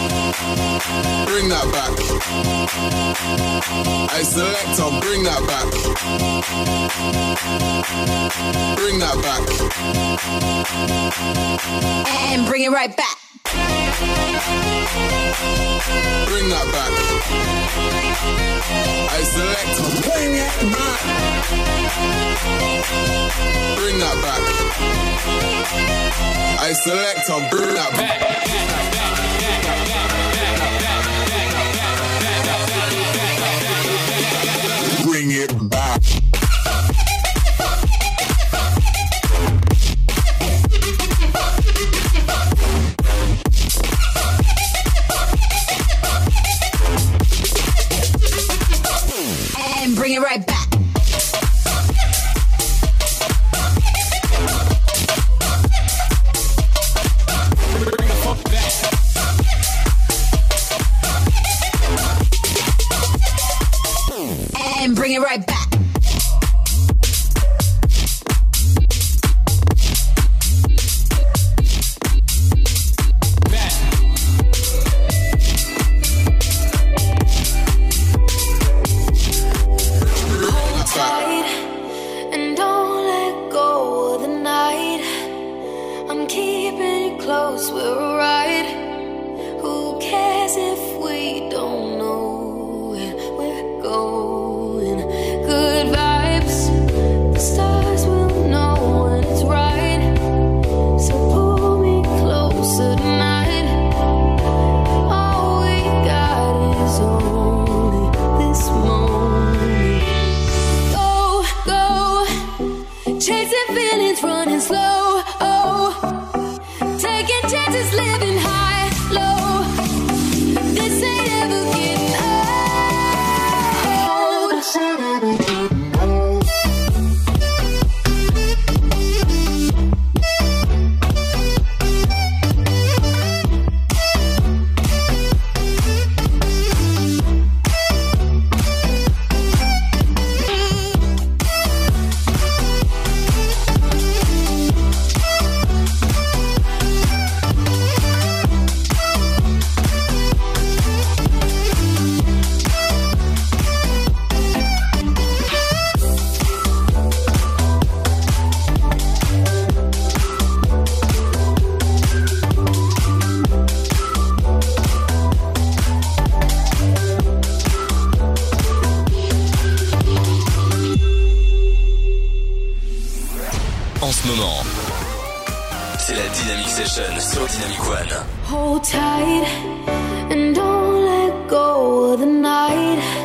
Bring that back. I select. selector, bring that back. Bring that back. And bring it right back. Bring that back. I select. Bring it back. Bring that back. I select. Bring that back. la Dynamic Session sur Dynamic One. Hold tight and don't let go of the night.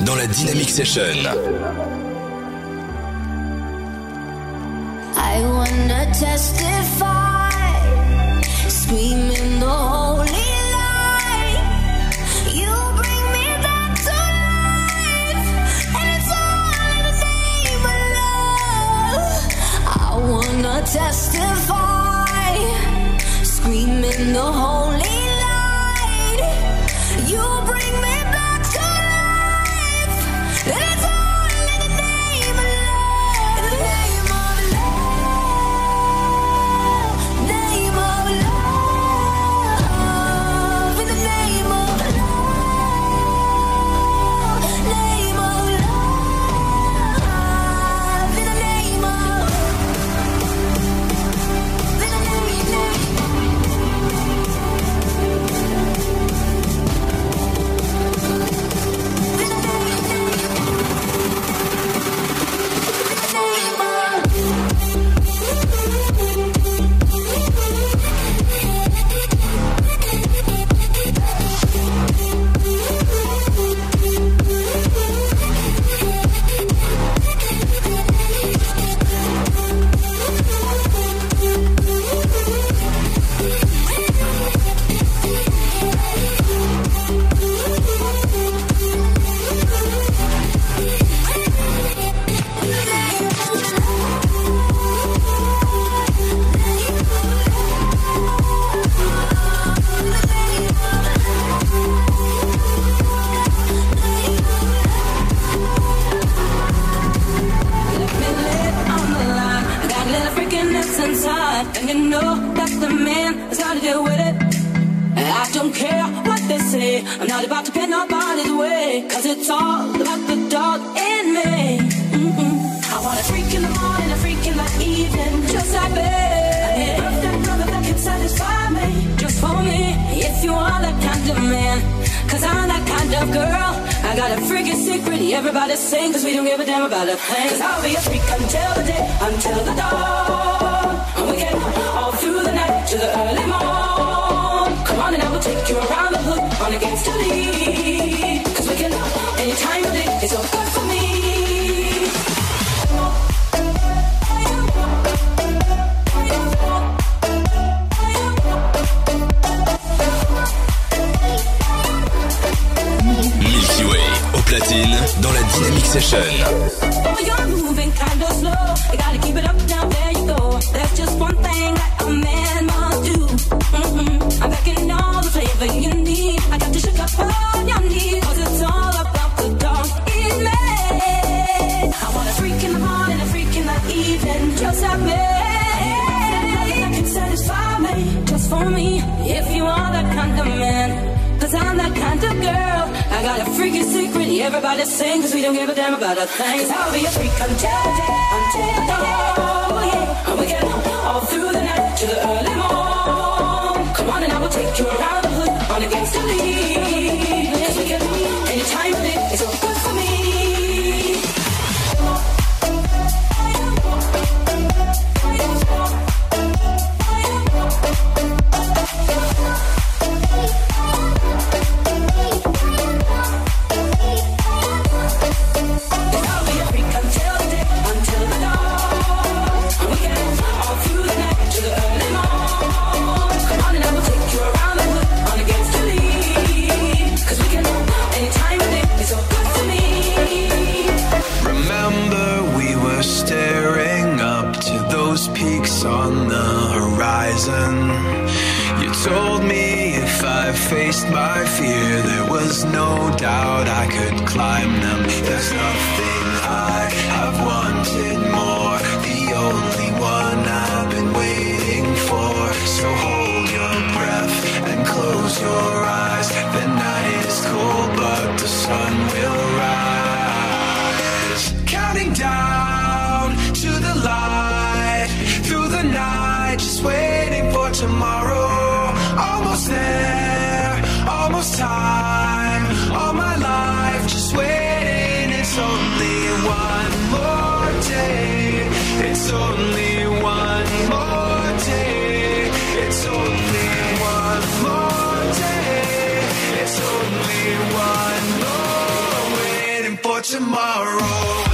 Dans la Dynamic Session. On on close your eyes, the night is cold, but the sun will rise. One more, waiting for tomorrow.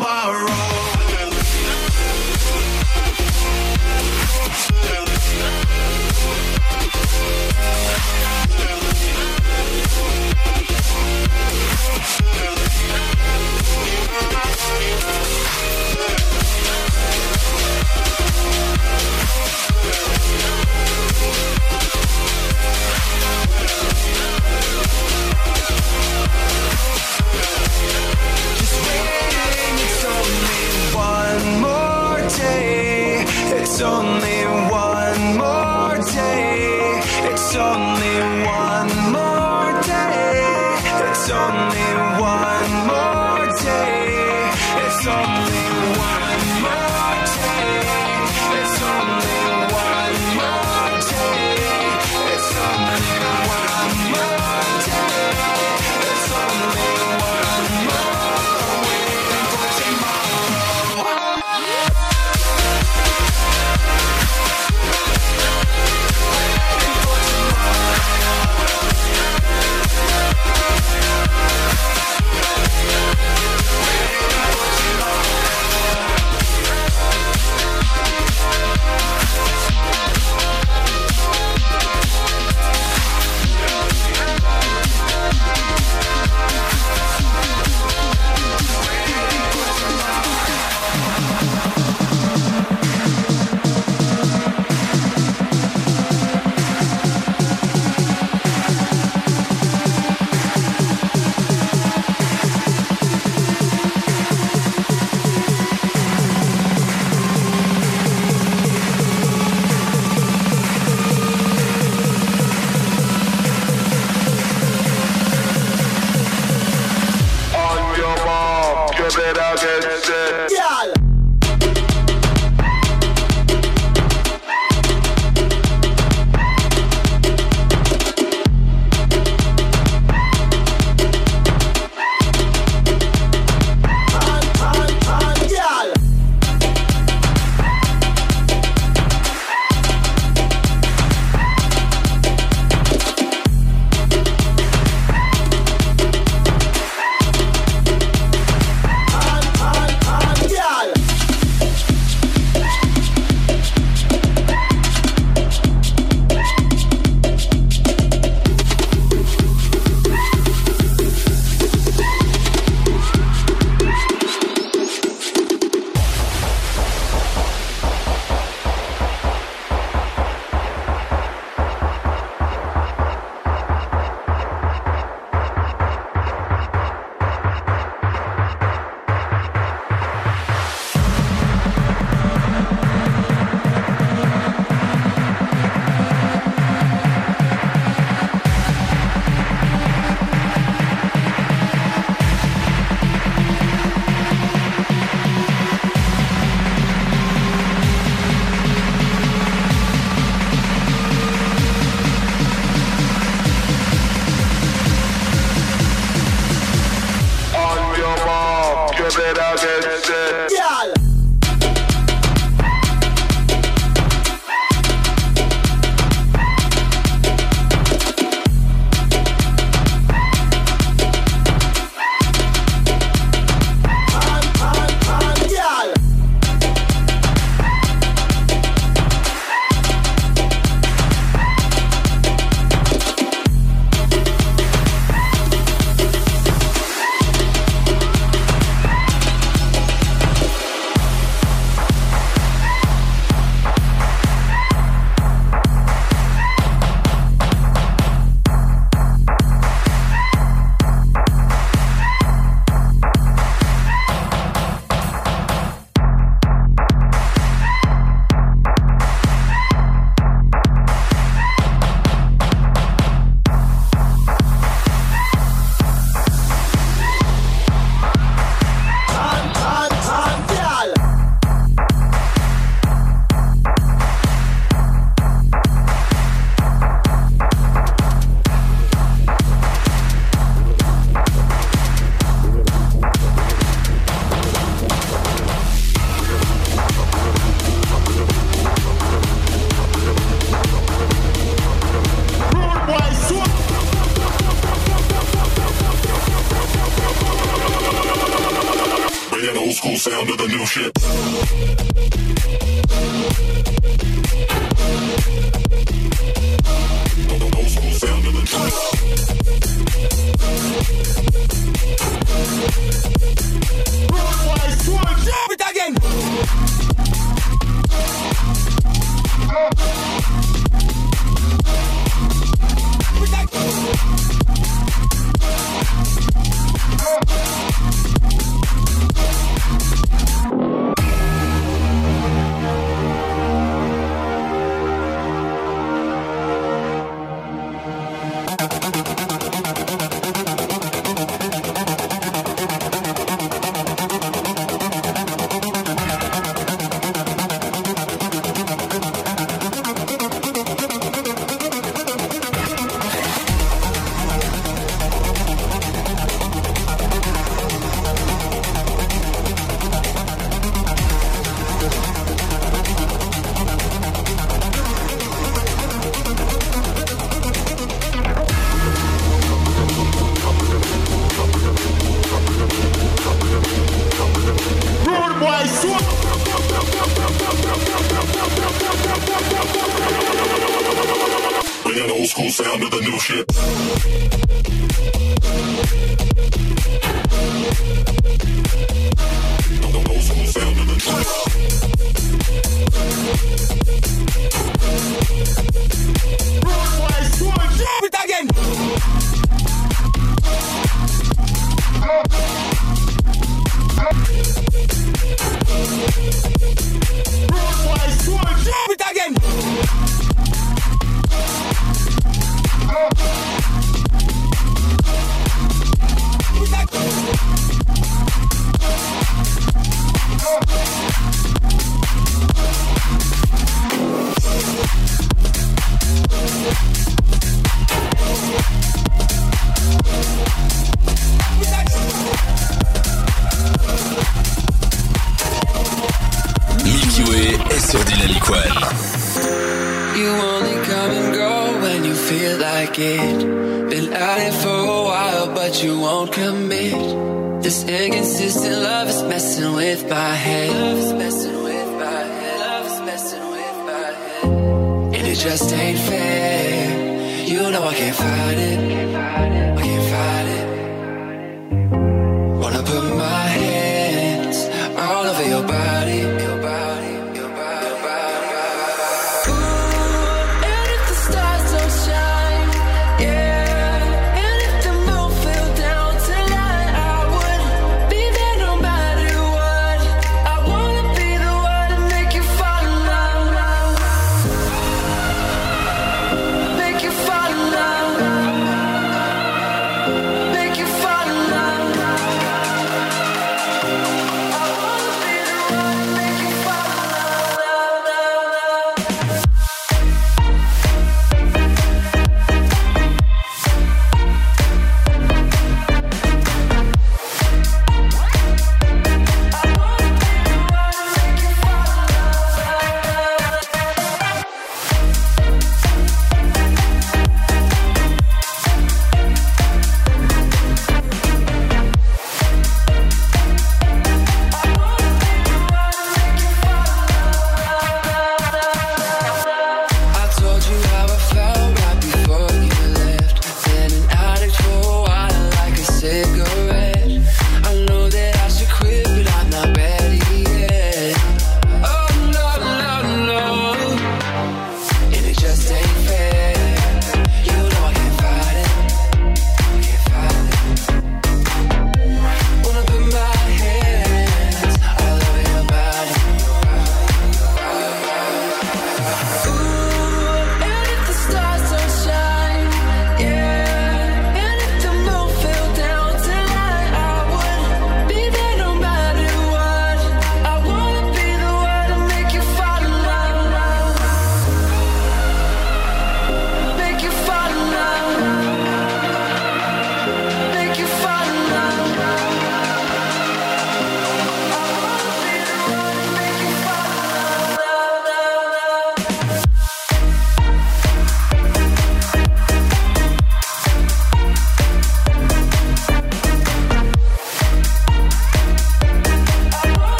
tomorrow. get out, get set. Y'all. Just ain't fair. You